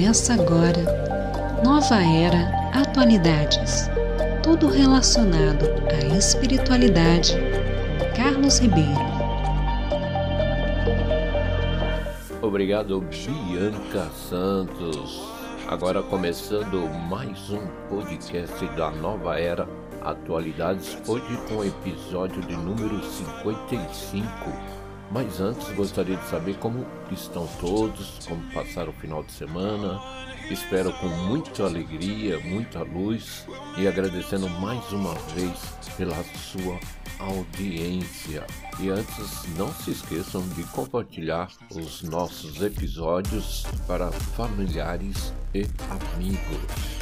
Começa agora. Nova Era Atualidades. Tudo relacionado à espiritualidade. Carlos Ribeiro. Obrigado, Bianca Santos. Agora começando mais um podcast da Nova Era Atualidades, hoje com o episódio de número 55 mas antes gostaria de saber como estão todos, como passaram o final de semana. Espero com muita alegria, muita luz e agradecendo mais uma vez pela sua audiência. E antes, não se esqueçam de compartilhar os nossos episódios para familiares e amigos.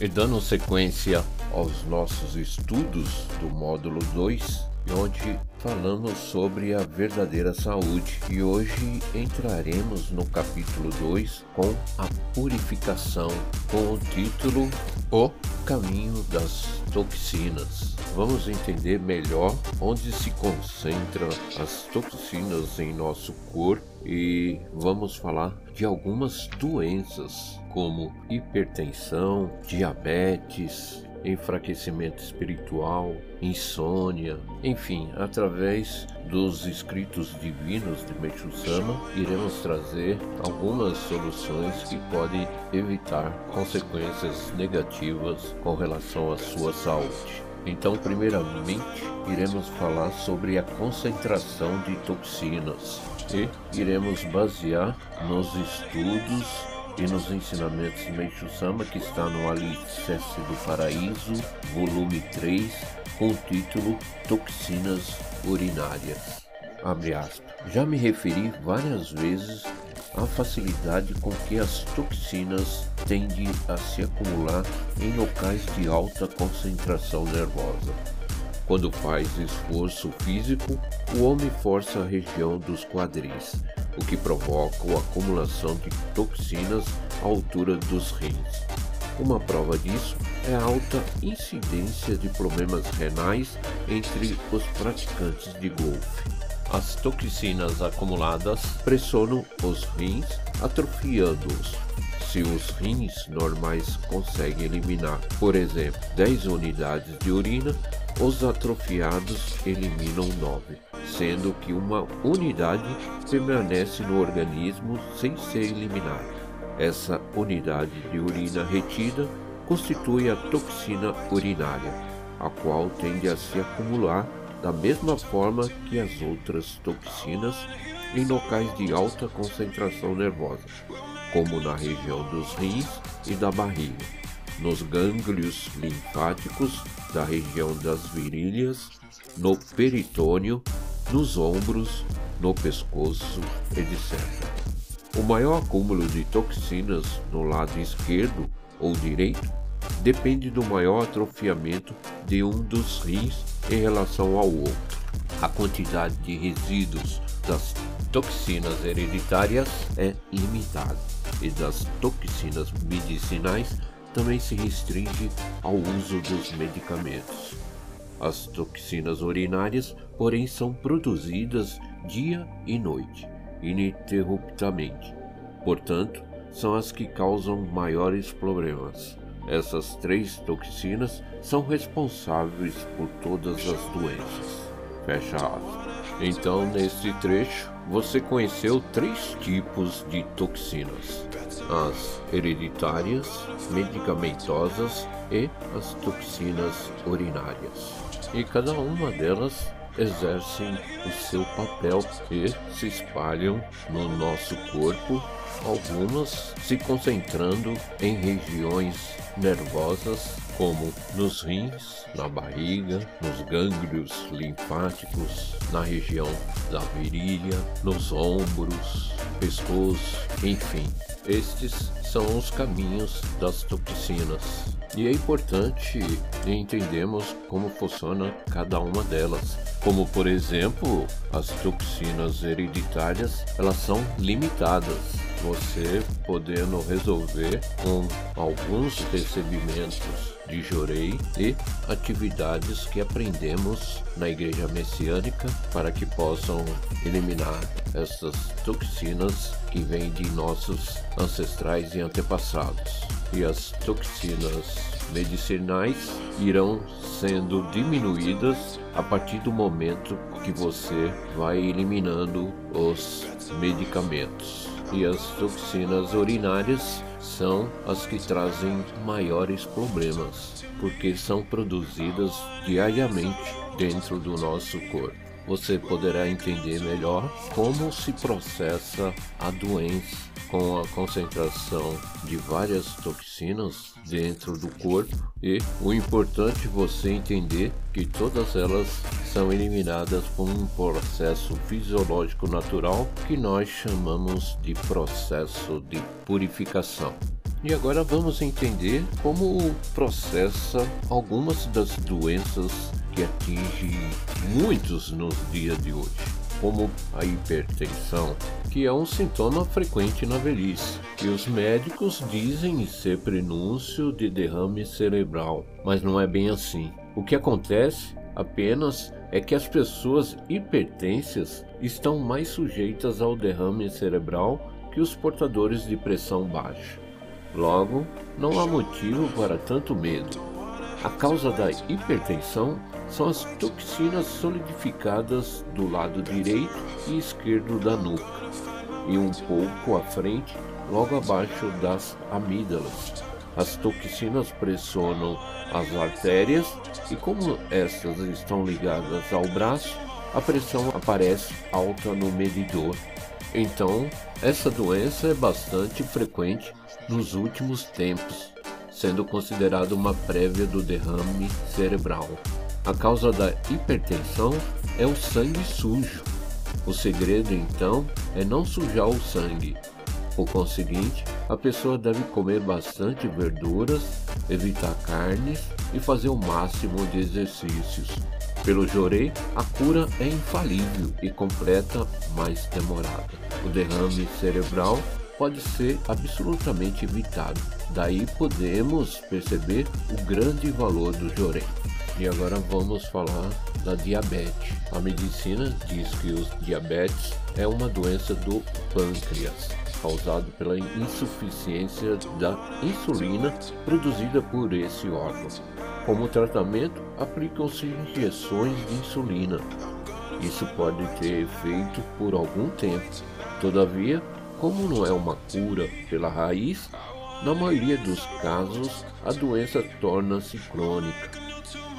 E dando sequência aos nossos estudos do módulo 2, onde falamos sobre a verdadeira saúde. E hoje entraremos no capítulo 2 com a purificação, com o título O Caminho das Toxinas. Vamos entender melhor onde se concentram as toxinas em nosso corpo e vamos falar de algumas doenças como hipertensão, diabetes, enfraquecimento espiritual, insônia, enfim, através dos escritos divinos de Meixo Sama, iremos trazer algumas soluções que podem evitar consequências negativas com relação à sua saúde. Então, primeiramente, iremos falar sobre a concentração de toxinas e iremos basear nos estudos e nos ensinamentos de Meixo Sama, que está no Alicerce do Paraíso, volume 3, com o título Toxinas Urinárias. Já me referi várias vezes à facilidade com que as toxinas tendem a se acumular em locais de alta concentração nervosa. Quando faz esforço físico, o homem força a região dos quadris, o que provoca a acumulação de toxinas à altura dos rins. Uma prova disso é a alta incidência de problemas renais entre os praticantes de golfe. As toxinas acumuladas pressionam os rins, atrofiando-os. Se os rins normais conseguem eliminar, por exemplo, 10 unidades de urina, os atrofiados eliminam 9 sendo que uma unidade permanece no organismo sem ser eliminada. Essa unidade de urina retida constitui a toxina urinária, a qual tende a se acumular da mesma forma que as outras toxinas em locais de alta concentração nervosa, como na região dos rins e da barriga, nos gânglios linfáticos da região das virilhas, no peritônio nos ombros, no pescoço, etc. O maior acúmulo de toxinas no lado esquerdo ou direito depende do maior atrofiamento de um dos rins em relação ao outro. A quantidade de resíduos das toxinas hereditárias é limitada e das toxinas medicinais também se restringe ao uso dos medicamentos. As toxinas urinárias, porém, são produzidas dia e noite, ininterruptamente. Portanto, são as que causam maiores problemas. Essas três toxinas são responsáveis por todas as doenças. Fecha aspas. Então, neste trecho, você conheceu três tipos de toxinas: as hereditárias, medicamentosas e as toxinas urinárias. E cada uma delas exercem o seu papel e se espalham no nosso corpo, algumas se concentrando em regiões nervosas como nos rins, na barriga, nos gânglios linfáticos, na região da virilha, nos ombros, pescoço, enfim. Estes são os caminhos das toxinas. E é importante entendermos como funciona cada uma delas. Como por exemplo, as toxinas hereditárias, elas são limitadas. Você podendo resolver com alguns recebimentos de Jorei e atividades que aprendemos na Igreja Messiânica para que possam eliminar essas toxinas que vêm de nossos ancestrais e antepassados. E as toxinas medicinais irão sendo diminuídas a partir do momento que você vai eliminando os medicamentos. E as toxinas urinárias são as que trazem maiores problemas, porque são produzidas diariamente dentro do nosso corpo. Você poderá entender melhor como se processa a doença com a concentração de várias toxinas dentro do corpo e o importante é você entender que todas elas são eliminadas por um processo fisiológico natural que nós chamamos de processo de purificação. E agora vamos entender como processa algumas das doenças que atingem muitos nos dias de hoje como a hipertensão, que é um sintoma frequente na velhice, que os médicos dizem ser prenúncio de derrame cerebral, mas não é bem assim. O que acontece apenas é que as pessoas hipertensas estão mais sujeitas ao derrame cerebral que os portadores de pressão baixa. Logo, não há motivo para tanto medo. A causa da hipertensão são as toxinas solidificadas do lado direito e esquerdo da nuca, e um pouco à frente, logo abaixo das amígdalas. As toxinas pressionam as artérias e, como estas estão ligadas ao braço, a pressão aparece alta no medidor. Então, essa doença é bastante frequente nos últimos tempos, sendo considerada uma prévia do derrame cerebral. A causa da hipertensão é o sangue sujo. O segredo então é não sujar o sangue. Por conseguinte, a pessoa deve comer bastante verduras, evitar carnes e fazer o máximo de exercícios. Pelo Jorei, a cura é infalível e completa, mas demorada. O derrame cerebral pode ser absolutamente evitado. Daí podemos perceber o grande valor do Jorei. E agora vamos falar da diabetes. A medicina diz que o diabetes é uma doença do pâncreas, causado pela insuficiência da insulina produzida por esse órgão. Como tratamento, aplicam-se injeções de insulina. Isso pode ter efeito por algum tempo. Todavia, como não é uma cura pela raiz, na maioria dos casos a doença torna-se crônica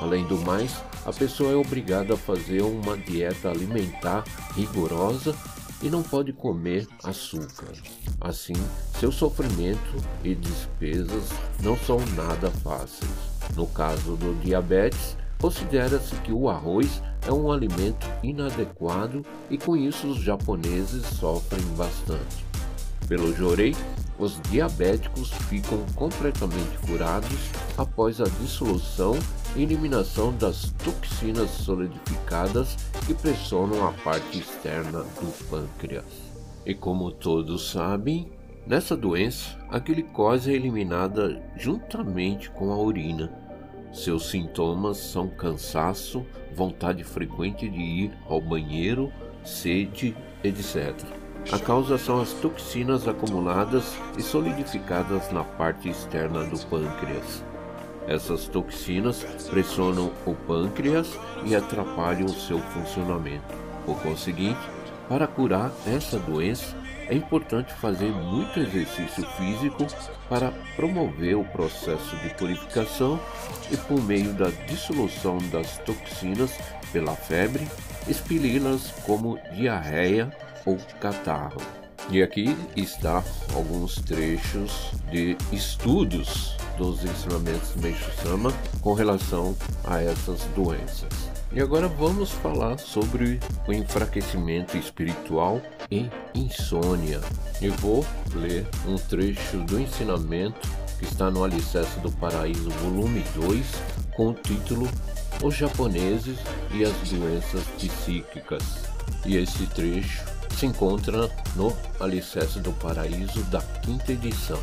Além do mais, a pessoa é obrigada a fazer uma dieta alimentar rigorosa e não pode comer açúcar. Assim, seu sofrimento e despesas não são nada fáceis. No caso do diabetes, considera-se que o arroz é um alimento inadequado e com isso os japoneses sofrem bastante. Pelo Jorei, os diabéticos ficam completamente curados após a dissolução eliminação das toxinas solidificadas que pressionam a parte externa do pâncreas. E como todos sabem, nessa doença a glicose é eliminada juntamente com a urina. Seus sintomas são cansaço, vontade frequente de ir ao banheiro, sede, etc. A causa são as toxinas acumuladas e solidificadas na parte externa do pâncreas. Essas toxinas pressionam o pâncreas e atrapalham o seu funcionamento. Por conseguinte, para curar essa doença, é importante fazer muito exercício físico para promover o processo de purificação e, por meio da dissolução das toxinas pela febre, expeli-las como diarreia ou catarro. E aqui está alguns trechos de estudos dos ensinamentos Meishu Sama com relação a essas doenças. E agora vamos falar sobre o enfraquecimento espiritual e insônia. Eu vou ler um trecho do ensinamento que está no Alicerce do Paraíso, volume 2, com o título Os Japoneses e as Doenças Psíquicas. E esse trecho se encontra no Alicerce do Paraíso da quinta edição.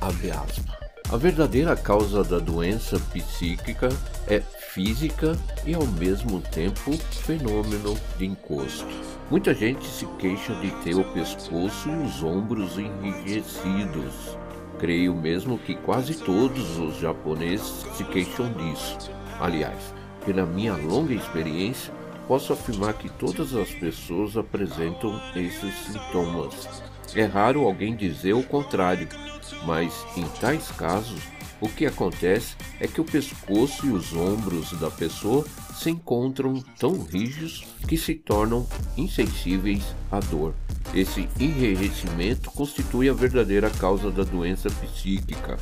A verdadeira causa da doença psíquica é física e ao mesmo tempo fenômeno de encosto. Muita gente se queixa de ter o pescoço e os ombros enrijecidos. Creio mesmo que quase todos os japoneses se queixam disso. Aliás, pela minha longa experiência, posso afirmar que todas as pessoas apresentam esses sintomas. É raro alguém dizer o contrário, mas em tais casos, o que acontece é que o pescoço e os ombros da pessoa se encontram tão rígidos que se tornam insensíveis à dor. Esse enrijecimento constitui a verdadeira causa da doença psíquica.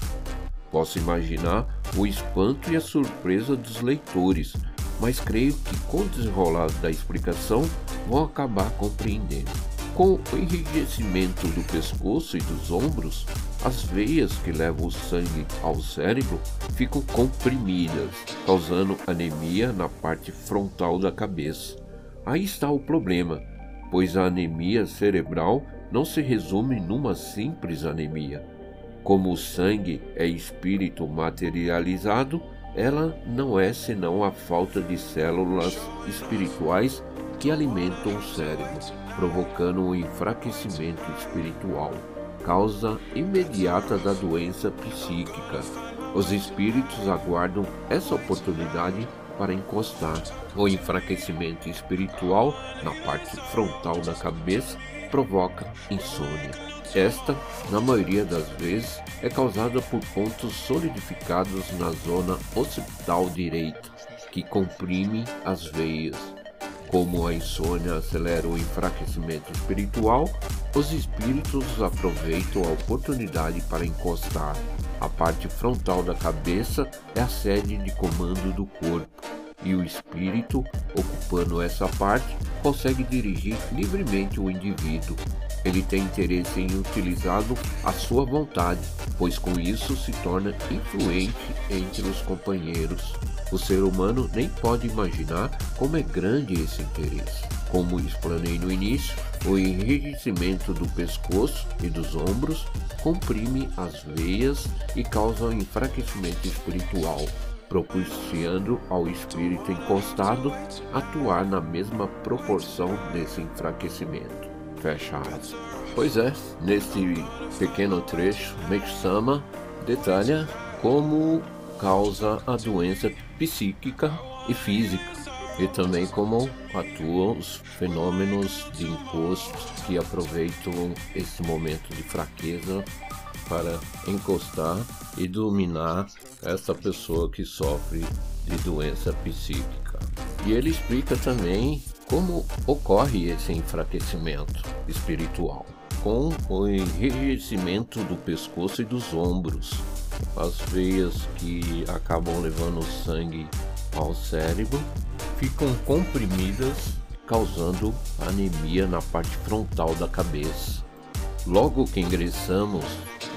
Posso imaginar o espanto e a surpresa dos leitores, mas creio que com o desenrolar da explicação vão acabar compreendendo. Com o enrijecimento do pescoço e dos ombros, as veias que levam o sangue ao cérebro ficam comprimidas, causando anemia na parte frontal da cabeça. Aí está o problema, pois a anemia cerebral não se resume numa simples anemia. Como o sangue é espírito materializado, ela não é senão a falta de células espirituais que alimentam o cérebro, provocando um enfraquecimento espiritual, causa imediata da doença psíquica. Os espíritos aguardam essa oportunidade para encostar. O enfraquecimento espiritual na parte frontal da cabeça provoca insônia. Esta, na maioria das vezes, é causada por pontos solidificados na zona occipital direita, que comprime as veias. Como a insônia acelera o enfraquecimento espiritual, os espíritos aproveitam a oportunidade para encostar. A parte frontal da cabeça é a sede de comando do corpo, e o espírito, ocupando essa parte, consegue dirigir livremente o indivíduo, ele tem interesse em utilizá-lo à sua vontade, pois com isso se torna influente entre os companheiros. O ser humano nem pode imaginar como é grande esse interesse. Como explanei no início, o enrijecimento do pescoço e dos ombros comprime as veias e causa um enfraquecimento espiritual, propiciando ao espírito encostado atuar na mesma proporção desse enfraquecimento fechadas. Pois é, neste pequeno trecho, Meixama detalha como causa a doença psíquica e física e também como atuam os fenômenos de imposto que aproveitam esse momento de fraqueza para encostar e dominar essa pessoa que sofre de doença psíquica. E ele explica também como ocorre esse enfraquecimento espiritual? Com o enrijecimento do pescoço e dos ombros, as veias que acabam levando o sangue ao cérebro ficam comprimidas, causando anemia na parte frontal da cabeça. Logo que ingressamos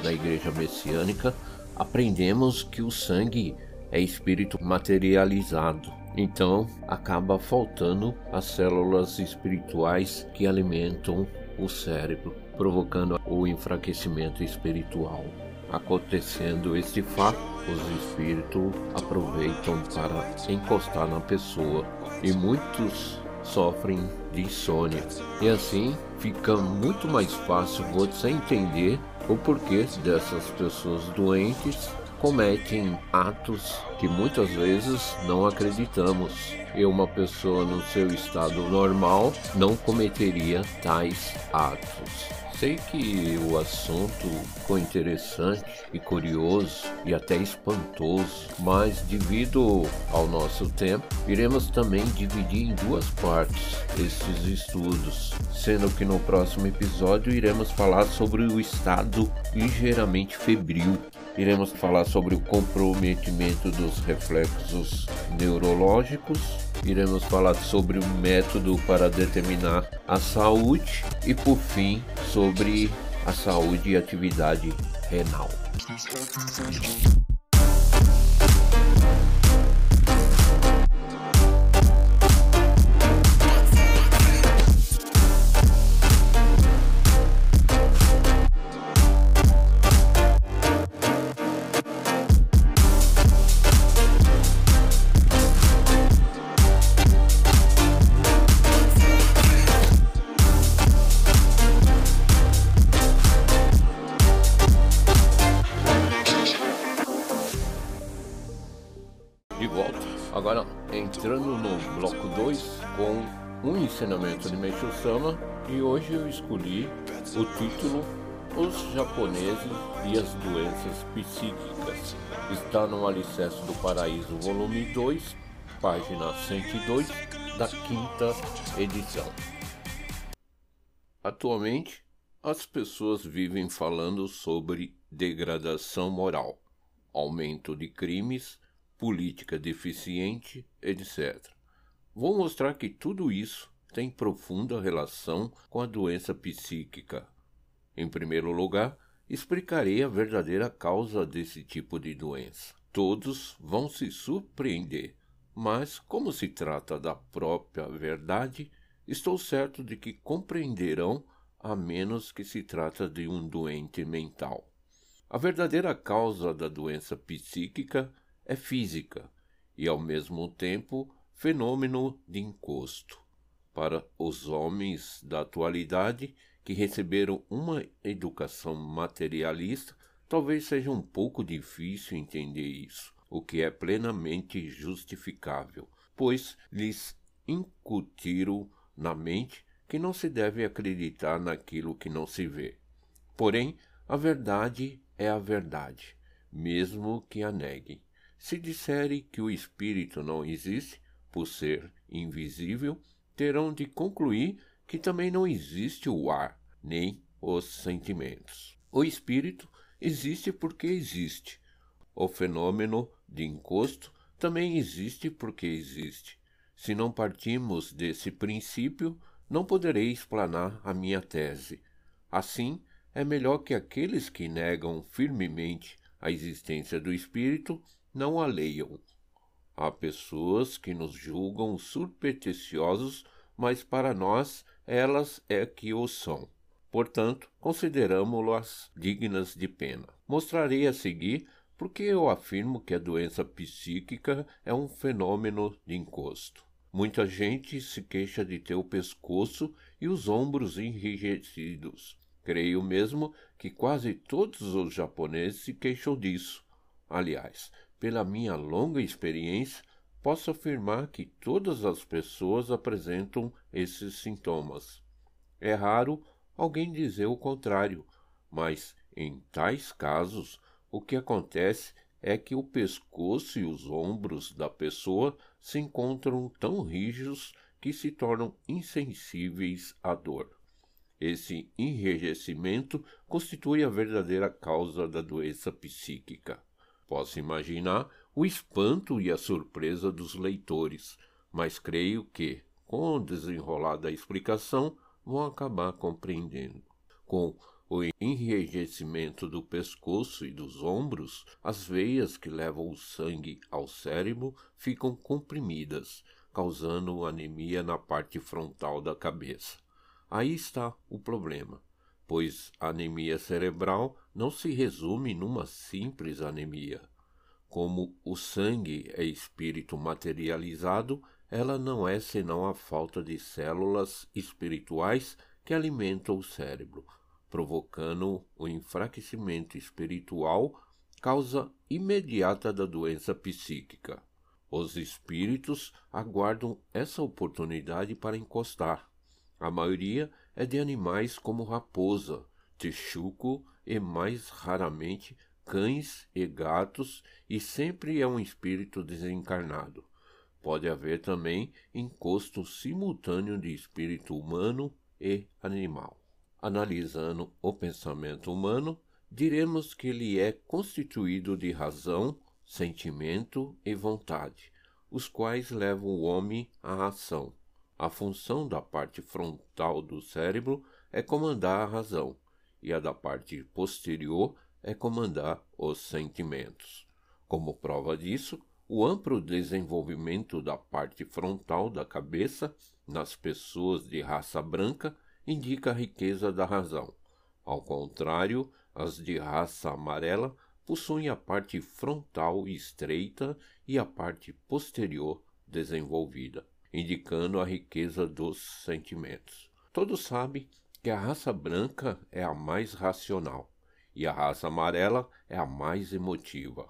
na igreja messiânica, aprendemos que o sangue é espírito materializado então acaba faltando as células espirituais que alimentam o cérebro, provocando o enfraquecimento espiritual. Acontecendo este fato, os espíritos aproveitam para encostar na pessoa e muitos sofrem de insônia. E assim fica muito mais fácil você entender o porquê dessas pessoas doentes cometem atos que muitas vezes não acreditamos. E uma pessoa no seu estado normal não cometeria tais atos. Sei que o assunto ficou interessante e curioso e até espantoso, mas devido ao nosso tempo, iremos também dividir em duas partes esses estudos, sendo que no próximo episódio iremos falar sobre o estado ligeiramente febril Iremos falar sobre o comprometimento dos reflexos neurológicos. Iremos falar sobre o método para determinar a saúde e, por fim, sobre a saúde e atividade renal. Sama e hoje eu escolhi o título Os Japoneses e as Doenças Psíquicas. Está no Alicerce do Paraíso, volume 2, página 102, da quinta edição. Atualmente, as pessoas vivem falando sobre degradação moral, aumento de crimes, política deficiente, etc. Vou mostrar que tudo isso tem profunda relação com a doença psíquica. Em primeiro lugar, explicarei a verdadeira causa desse tipo de doença. Todos vão se surpreender, mas, como se trata da própria verdade, estou certo de que compreenderão a menos que se trata de um doente mental. A verdadeira causa da doença psíquica é física e, ao mesmo tempo, fenômeno de encosto. Para os homens da atualidade que receberam uma educação materialista, talvez seja um pouco difícil entender isso, o que é plenamente justificável, pois lhes incutiram na mente que não se deve acreditar naquilo que não se vê. Porém, a verdade é a verdade, mesmo que a neguem. Se disserem que o espírito não existe, por ser invisível, terão de concluir que também não existe o ar, nem os sentimentos. O espírito existe porque existe. O fenômeno de encosto também existe porque existe. Se não partimos desse princípio, não poderei explanar a minha tese. Assim, é melhor que aqueles que negam firmemente a existência do espírito não a leiam. Há pessoas que nos julgam supersticiosos, mas para nós elas é que o são. Portanto, consideramo-las dignas de pena. Mostrarei a seguir porque eu afirmo que a doença psíquica é um fenômeno de encosto. Muita gente se queixa de ter o pescoço e os ombros enrijecidos. Creio mesmo que quase todos os japoneses se queixam disso. Aliás, pela minha longa experiência, posso afirmar que todas as pessoas apresentam esses sintomas. É raro alguém dizer o contrário, mas em tais casos, o que acontece é que o pescoço e os ombros da pessoa se encontram tão rígidos que se tornam insensíveis à dor. Esse enrijecimento constitui a verdadeira causa da doença psíquica. Posso imaginar o espanto e a surpresa dos leitores, mas creio que, com o desenrolar da explicação, vão acabar compreendendo. Com o enrijecimento do pescoço e dos ombros, as veias que levam o sangue ao cérebro ficam comprimidas, causando anemia na parte frontal da cabeça. Aí está o problema pois anemia cerebral não se resume numa simples anemia. Como o sangue é espírito materializado, ela não é senão a falta de células espirituais que alimentam o cérebro, provocando o enfraquecimento espiritual, causa imediata da doença psíquica. Os espíritos aguardam essa oportunidade para encostar. A maioria é de animais como raposa, texuco e, mais raramente, cães e gatos, e sempre é um espírito desencarnado. Pode haver também encosto simultâneo de espírito humano e animal. Analisando o pensamento humano, diremos que ele é constituído de razão, sentimento e vontade, os quais levam o homem à ação. A função da parte frontal do cérebro é comandar a razão, e a da parte posterior é comandar os sentimentos. Como prova disso, o amplo desenvolvimento da parte frontal da cabeça nas pessoas de raça branca indica a riqueza da razão. Ao contrário, as de raça amarela possuem a parte frontal estreita e a parte posterior desenvolvida indicando a riqueza dos sentimentos. Todos sabem que a raça branca é a mais racional e a raça amarela é a mais emotiva.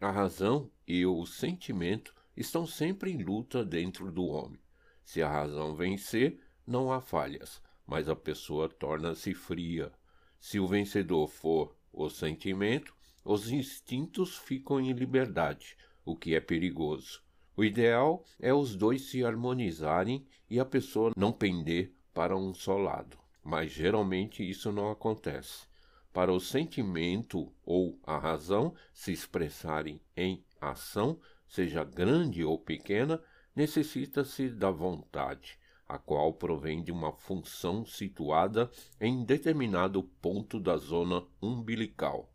A razão e o sentimento estão sempre em luta dentro do homem. Se a razão vencer, não há falhas, mas a pessoa torna-se fria. Se o vencedor for o sentimento, os instintos ficam em liberdade, o que é perigoso. O ideal é os dois se harmonizarem e a pessoa não pender para um só lado. Mas geralmente isso não acontece. Para o sentimento ou a razão se expressarem em ação, seja grande ou pequena, necessita-se da vontade, a qual provém de uma função situada em determinado ponto da zona umbilical.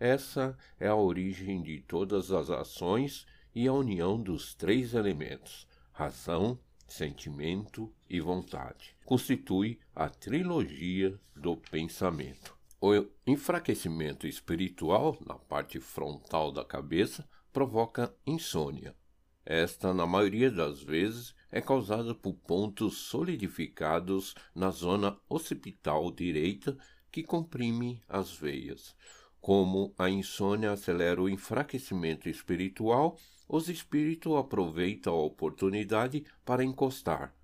Essa é a origem de todas as ações e a união dos três elementos, razão, sentimento e vontade, constitui a trilogia do pensamento. O enfraquecimento espiritual na parte frontal da cabeça provoca insônia. Esta, na maioria das vezes, é causada por pontos solidificados na zona occipital direita que comprime as veias. Como a insônia acelera o enfraquecimento espiritual, os espíritos aproveitam a oportunidade para encostar.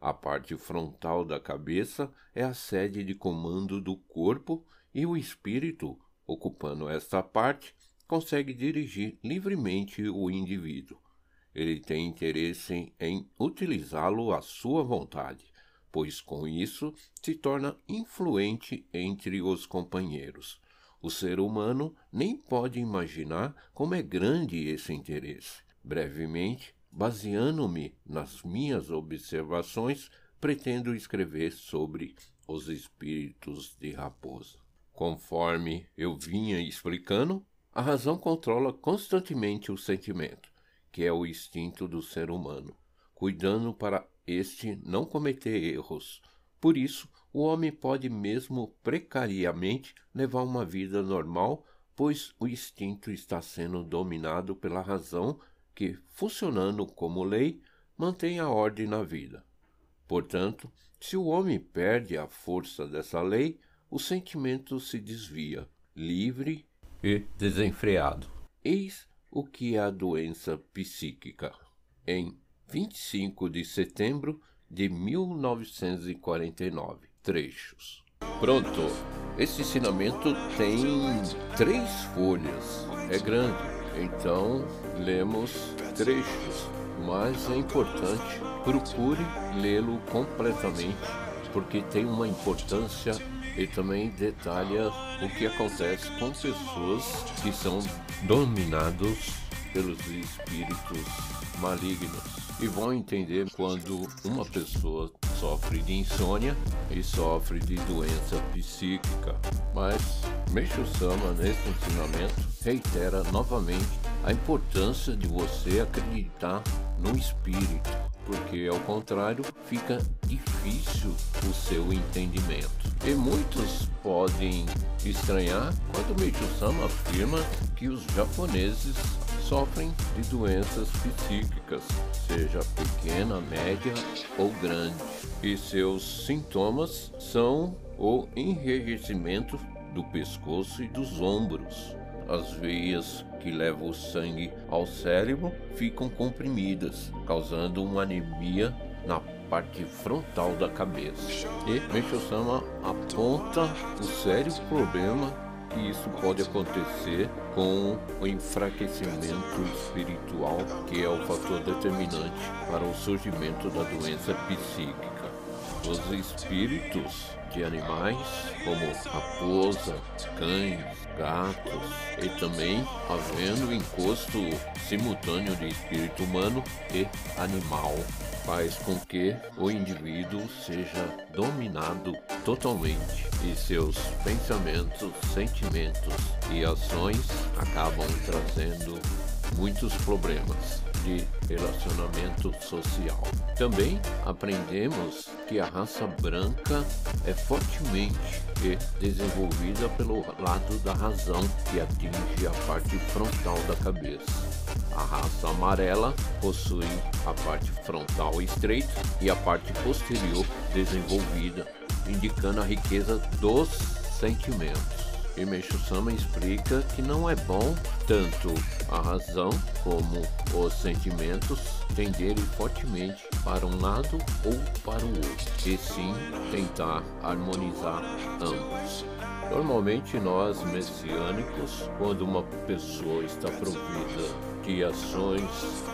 A parte frontal da cabeça é a sede de comando do corpo e o espírito, ocupando esta parte, consegue dirigir livremente o indivíduo. Ele tem interesse em utilizá-lo à sua vontade, pois com isso se torna influente entre os companheiros. O ser humano nem pode imaginar como é grande esse interesse. Brevemente, baseando-me nas minhas observações, pretendo escrever sobre os espíritos de raposa. Conforme eu vinha explicando, a razão controla constantemente o sentimento, que é o instinto do ser humano, cuidando para este não cometer erros, por isso, o homem pode mesmo precariamente levar uma vida normal, pois o instinto está sendo dominado pela razão que, funcionando como lei, mantém a ordem na vida. Portanto, se o homem perde a força dessa lei, o sentimento se desvia, livre e desenfreado. Eis o que é a doença psíquica. Em 25 de setembro de 1949. Trechos. Pronto. Esse ensinamento tem três folhas. É grande. Então, lemos trechos. Mas é importante, procure lê-lo completamente, porque tem uma importância e também detalha o que acontece com pessoas que são dominados pelos espíritos malignos e vão entender quando uma pessoa sofre de insônia e sofre de doença psíquica. Mas Meixo Sama, nesse ensinamento, reitera novamente a importância de você acreditar no espírito, porque ao contrário fica difícil o seu entendimento. E muitos podem estranhar quando Meixo Sama afirma que os japoneses sofrem de doenças psíquicas, seja pequena, média ou grande, e seus sintomas são o enrijecimento do pescoço e dos ombros. As veias que levam o sangue ao cérebro ficam comprimidas, causando uma anemia na parte frontal da cabeça. E Meisho-sama aponta o sério problema que isso pode acontecer com o enfraquecimento espiritual, que é o fator determinante para o surgimento da doença psíquica. Os espíritos de animais, como raposa, cães, gatos, e também havendo encosto simultâneo de espírito humano e animal, faz com que o indivíduo seja dominado totalmente e seus pensamentos, sentimentos e ações acabam trazendo muitos problemas de relacionamento social. Também aprendemos que a raça branca é fortemente desenvolvida pelo lado da razão que atinge a parte frontal da cabeça. A raça amarela possui a parte frontal estreita e a parte posterior desenvolvida, indicando a riqueza dos sentimentos. E Meixo Sama explica que não é bom tanto a razão como os sentimentos tenderem fortemente para um lado ou para o outro, e sim tentar harmonizar ambos. Normalmente nós messiânicos, quando uma pessoa está provida de ações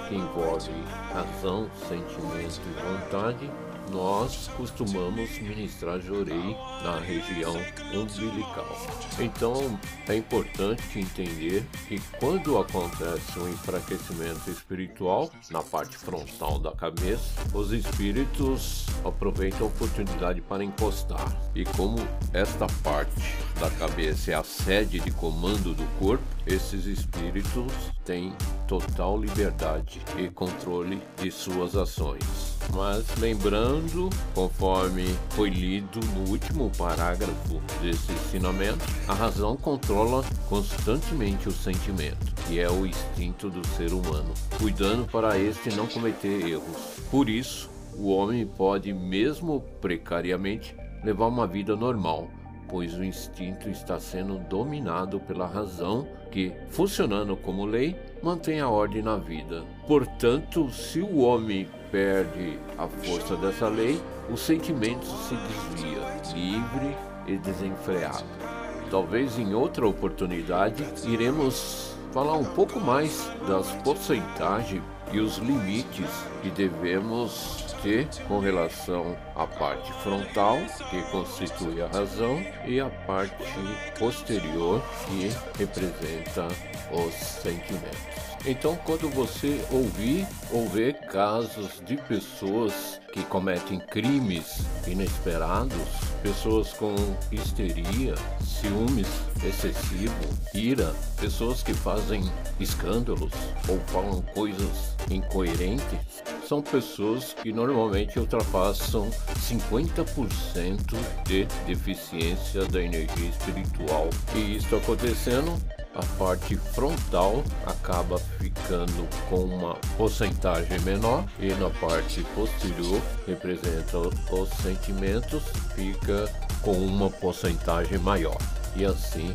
que envolvem razão, sentimento e vontade, nós costumamos ministrar jorei na região umbilical. Então é importante entender que quando acontece um enfraquecimento espiritual na parte frontal da cabeça, os espíritos aproveitam a oportunidade para encostar. E como esta parte da cabeça é a sede de comando do corpo, esses espíritos têm total liberdade e controle de suas ações. Mas lembrando, conforme foi lido no último parágrafo desse ensinamento, a razão controla constantemente o sentimento, que é o instinto do ser humano, cuidando para este não cometer erros. Por isso, o homem pode, mesmo precariamente, levar uma vida normal, pois o instinto está sendo dominado pela razão que, funcionando como lei, mantém a ordem na vida. Portanto, se o homem perde a força dessa lei, o sentimento se desvia, livre e desenfreado. Talvez em outra oportunidade iremos falar um pouco mais das porcentagens e os limites que devemos ter com relação à parte frontal, que constitui a razão, e a parte posterior, que representa os sentimentos. Então, quando você ouvir ou ver casos de pessoas que cometem crimes inesperados, pessoas com histeria, ciúmes excessivo, ira, pessoas que fazem escândalos ou falam coisas incoerentes, são pessoas que normalmente ultrapassam 50% de deficiência da energia espiritual. E isso acontecendo a parte frontal acaba ficando com uma porcentagem menor e na parte posterior representa os sentimentos fica com uma porcentagem maior e assim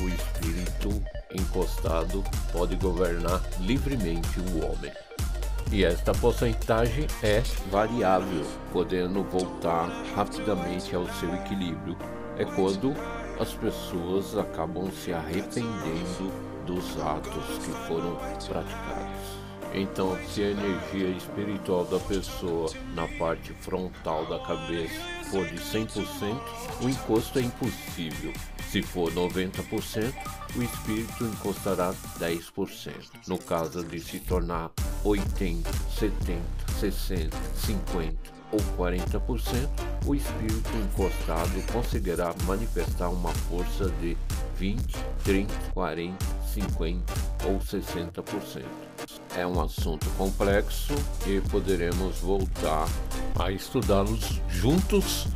o espírito encostado pode governar livremente o homem. E esta porcentagem é variável, podendo voltar rapidamente ao seu equilíbrio. É quando as pessoas acabam se arrependendo dos atos que foram praticados. Então, se a energia espiritual da pessoa na parte frontal da cabeça for de 100%, o encosto é impossível. Se for 90%, o espírito encostará 10%. No caso de se tornar 80, 70, 60, 50 ou 40%, o espírito encostado conseguirá manifestar uma força de 20, 30, 40, 50 ou 60%. É um assunto complexo e poderemos voltar a estudá-los juntos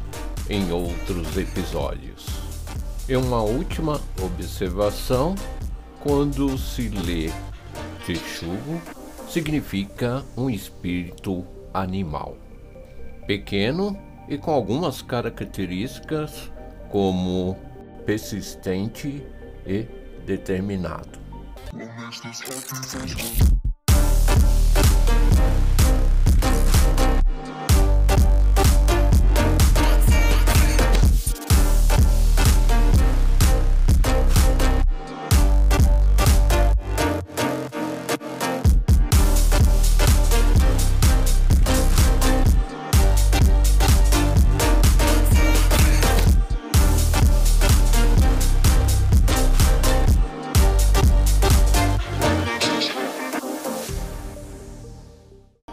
em outros episódios. E uma última observação: quando se lê texugo, significa um espírito animal pequeno e com algumas características como persistente e determinado.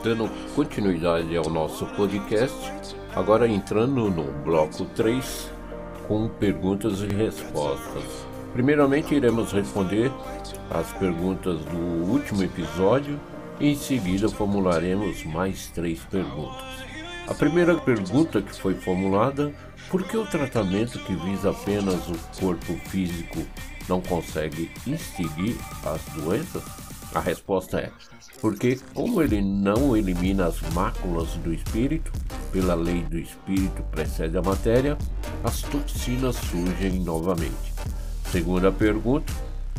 Dando continuidade ao nosso podcast, agora entrando no bloco 3 com perguntas e respostas. Primeiramente, iremos responder as perguntas do último episódio e em seguida formularemos mais três perguntas. A primeira pergunta que foi formulada: por que o tratamento que visa apenas o corpo físico não consegue extinguir as doenças? A resposta é: porque, como ele não elimina as máculas do espírito, pela lei do espírito precede a matéria, as toxinas surgem novamente. Segunda pergunta: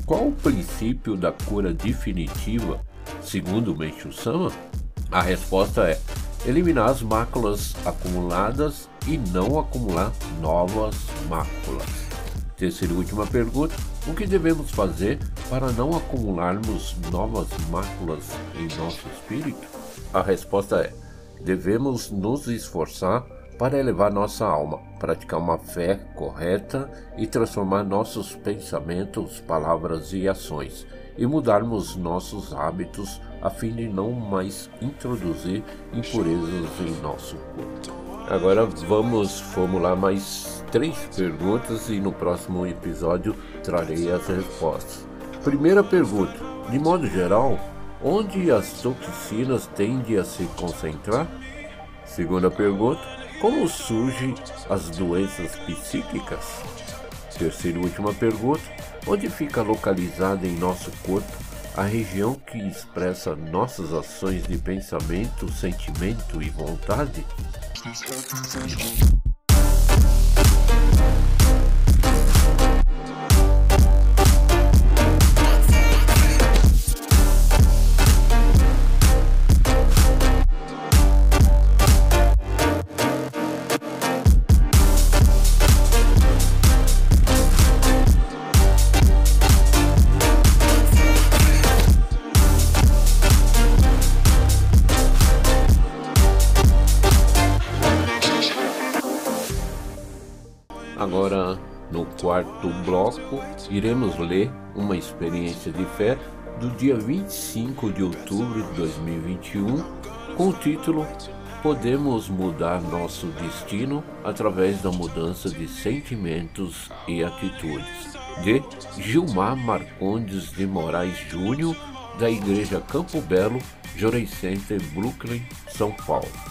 qual o princípio da cura definitiva, segundo Meishu Sama? A resposta é eliminar as máculas acumuladas e não acumular novas máculas. Terceira e última pergunta: o que devemos fazer para não acumularmos novas máculas em nosso espírito? A resposta é: devemos nos esforçar para elevar nossa alma, praticar uma fé correta e transformar nossos pensamentos, palavras e ações, e mudarmos nossos hábitos a fim de não mais introduzir impurezas em nosso corpo. Agora vamos formular mais três perguntas e no próximo episódio trarei as respostas. Primeira pergunta: de modo geral, onde as toxinas tendem a se concentrar? Segunda pergunta: como surgem as doenças psíquicas? Terceira e última pergunta: onde fica localizada em nosso corpo a região que expressa nossas ações de pensamento, sentimento e vontade? Quarto bloco, iremos ler uma experiência de fé do dia 25 de outubro de 2021, com o título Podemos mudar nosso destino através da mudança de sentimentos e atitudes, de Gilmar Marcondes de Moraes Júnior, da Igreja Campo Belo, Jorei Center, Brooklyn, São Paulo.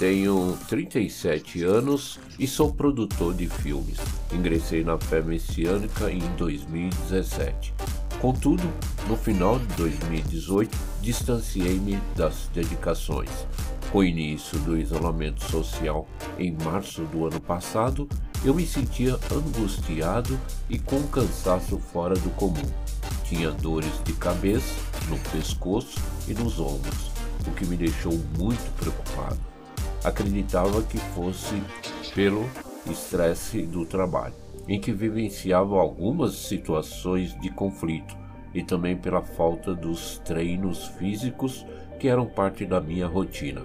Tenho 37 anos e sou produtor de filmes. Ingressei na fé messiânica em 2017. Contudo, no final de 2018, distanciei-me das dedicações. Com o início do isolamento social em março do ano passado, eu me sentia angustiado e com cansaço fora do comum. Tinha dores de cabeça, no pescoço e nos ombros, o que me deixou muito preocupado acreditava que fosse pelo estresse do trabalho, em que vivenciava algumas situações de conflito e também pela falta dos treinos físicos que eram parte da minha rotina.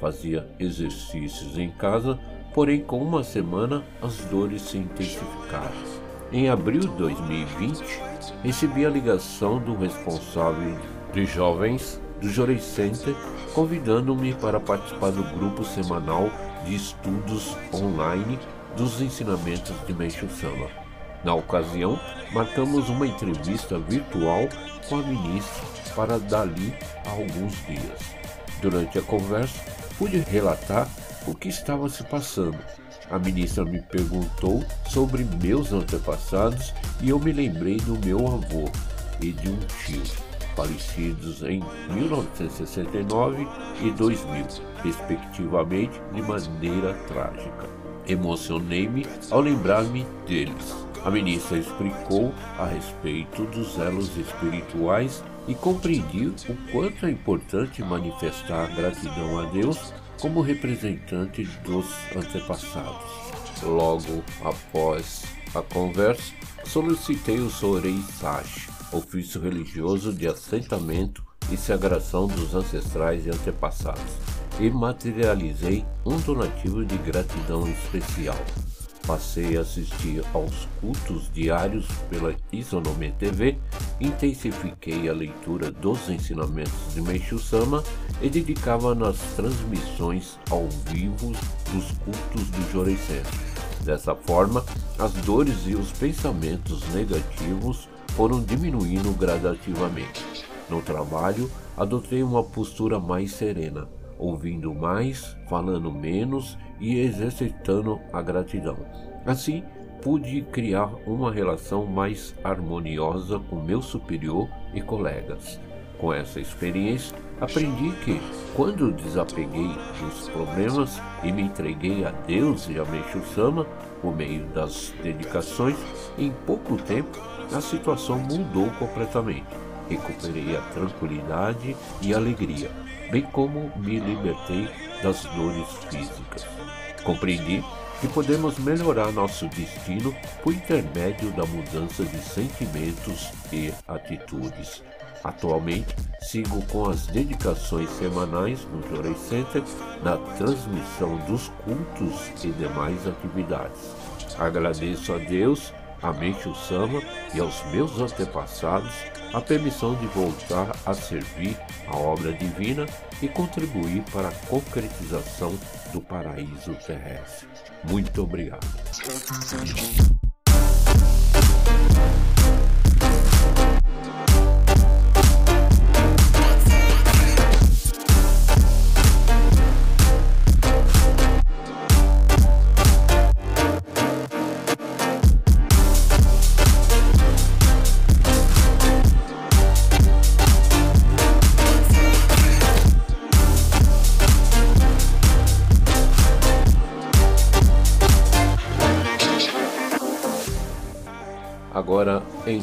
Fazia exercícios em casa, porém com uma semana as dores se intensificaram. Em abril de 2020, recebi a ligação do responsável de jovens do Jorei Center, convidando-me para participar do grupo semanal de estudos online dos ensinamentos de Meishu Sama. Na ocasião, marcamos uma entrevista virtual com a ministra para dali a alguns dias. Durante a conversa, pude relatar o que estava se passando. A ministra me perguntou sobre meus antepassados e eu me lembrei do meu avô e de um tio falecidos em 1969 e 2000, respectivamente, de maneira trágica. Emocionei-me ao lembrar-me deles. A ministra explicou a respeito dos elos espirituais e compreendi o quanto é importante manifestar gratidão a Deus como representante dos antepassados. Logo após a conversa, solicitei o Sorei Sashi ofício religioso de assentamento e sagração dos ancestrais e antepassados, e materializei um donativo de gratidão especial. Passei a assistir aos cultos diários pela Isonome TV, intensifiquei a leitura dos ensinamentos de Meishu Sama e dedicava nas transmissões ao vivo dos cultos do Jorei Dessa forma, as dores e os pensamentos negativos foram diminuindo gradativamente. No trabalho, adotei uma postura mais serena, ouvindo mais, falando menos e exercitando a gratidão. Assim, pude criar uma relação mais harmoniosa com meu superior e colegas. Com essa experiência, aprendi que, quando desapeguei dos problemas e me entreguei a Deus e a Meishu Sama, por meio das dedicações, em pouco tempo a situação mudou completamente. Recuperei a tranquilidade e alegria, bem como me libertei das dores físicas. Compreendi que podemos melhorar nosso destino por intermédio da mudança de sentimentos e atitudes. Atualmente, sigo com as dedicações semanais no Joray Center na transmissão dos cultos e demais atividades. Agradeço a Deus, a Meixo Sama e aos meus antepassados a permissão de voltar a servir a obra divina e contribuir para a concretização do paraíso terrestre. Muito obrigado.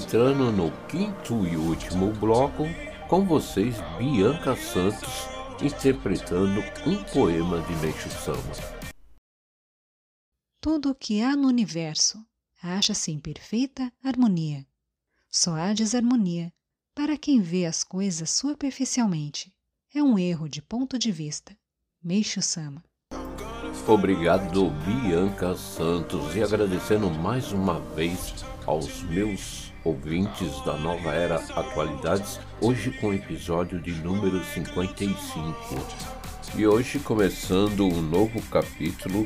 Entrando no quinto e último bloco, com vocês Bianca Santos interpretando um poema de Meixo Sama. Tudo o que há no universo acha-se em perfeita harmonia. Só há desarmonia para quem vê as coisas superficialmente. É um erro de ponto de vista. Meixo Sama. Obrigado, Bianca Santos, e agradecendo mais uma vez aos meus ouvintes da nova era Atualidades, hoje com o episódio de número 55. E hoje começando um novo capítulo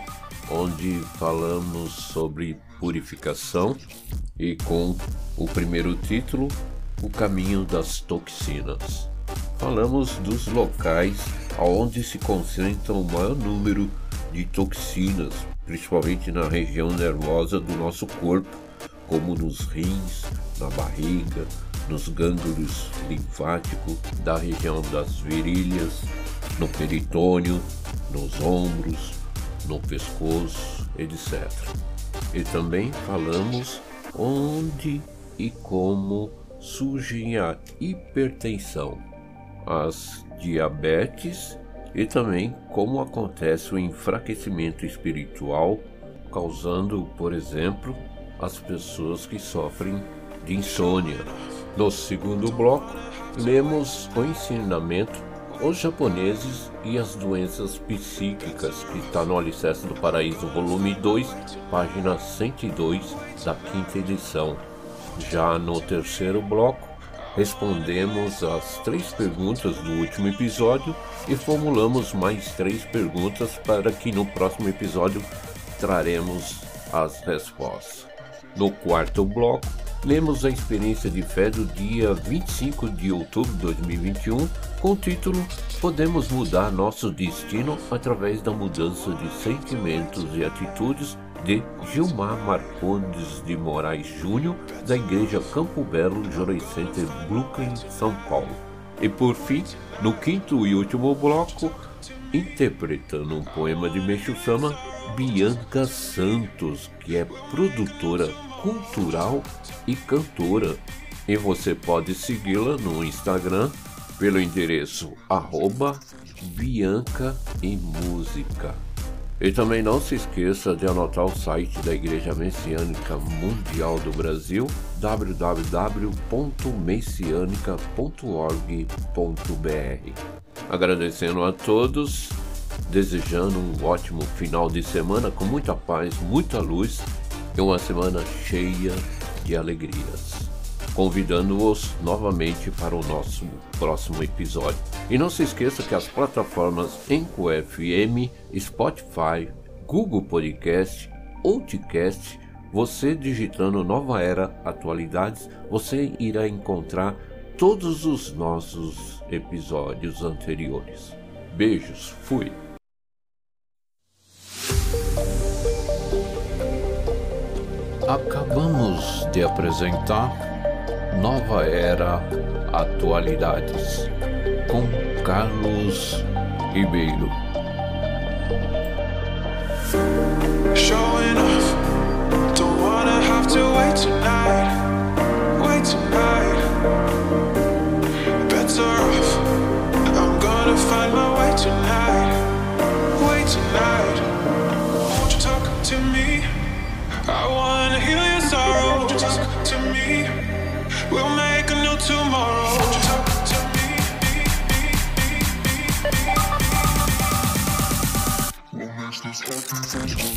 onde falamos sobre purificação e com o primeiro título, O Caminho das Toxinas. Falamos dos locais onde se concentra o maior número de toxinas, principalmente na região nervosa do nosso corpo, como nos rins, na barriga, nos gânglios linfáticos da região das virilhas, no peritônio, nos ombros, no pescoço, etc. E também falamos onde e como surgem a hipertensão, as diabetes e também como acontece o enfraquecimento espiritual, causando, por exemplo, as pessoas que sofrem de insônia. No segundo bloco, lemos o ensinamento Os japoneses e as doenças psíquicas, que está no Alicerce do Paraíso, volume 2, página 102 da quinta edição. Já no terceiro bloco, respondemos as três perguntas do último episódio e formulamos mais três perguntas para que no próximo episódio traremos as respostas. No quarto bloco, lemos a experiência de fé do dia 25 de outubro de 2021 com o título Podemos mudar nosso destino através da mudança de sentimentos e atitudes de Gilmar Marcondes de Moraes Júnior, da Igreja Campo Belo, Joray Center, Brooklyn, São Paulo. E por fim, no quinto e último bloco, interpretando um poema de Meixo Sama, Bianca Santos, que é produtora cultural e cantora. E você pode segui-la no Instagram pelo endereço arroba Bianca e Música. E também não se esqueça de anotar o site da Igreja Messiânica Mundial do Brasil, www.messianica.org.br. Agradecendo a todos, desejando um ótimo final de semana com muita paz, muita luz e uma semana cheia de alegrias convidando-os novamente para o nosso próximo episódio. E não se esqueça que as plataformas Enco FM, Spotify, Google Podcast, Outcast, você digitando Nova Era Atualidades, você irá encontrar todos os nossos episódios anteriores. Beijos, fui! Acabamos de apresentar Nova Era Atualidades, com Carlos Ribeiro. Thank you.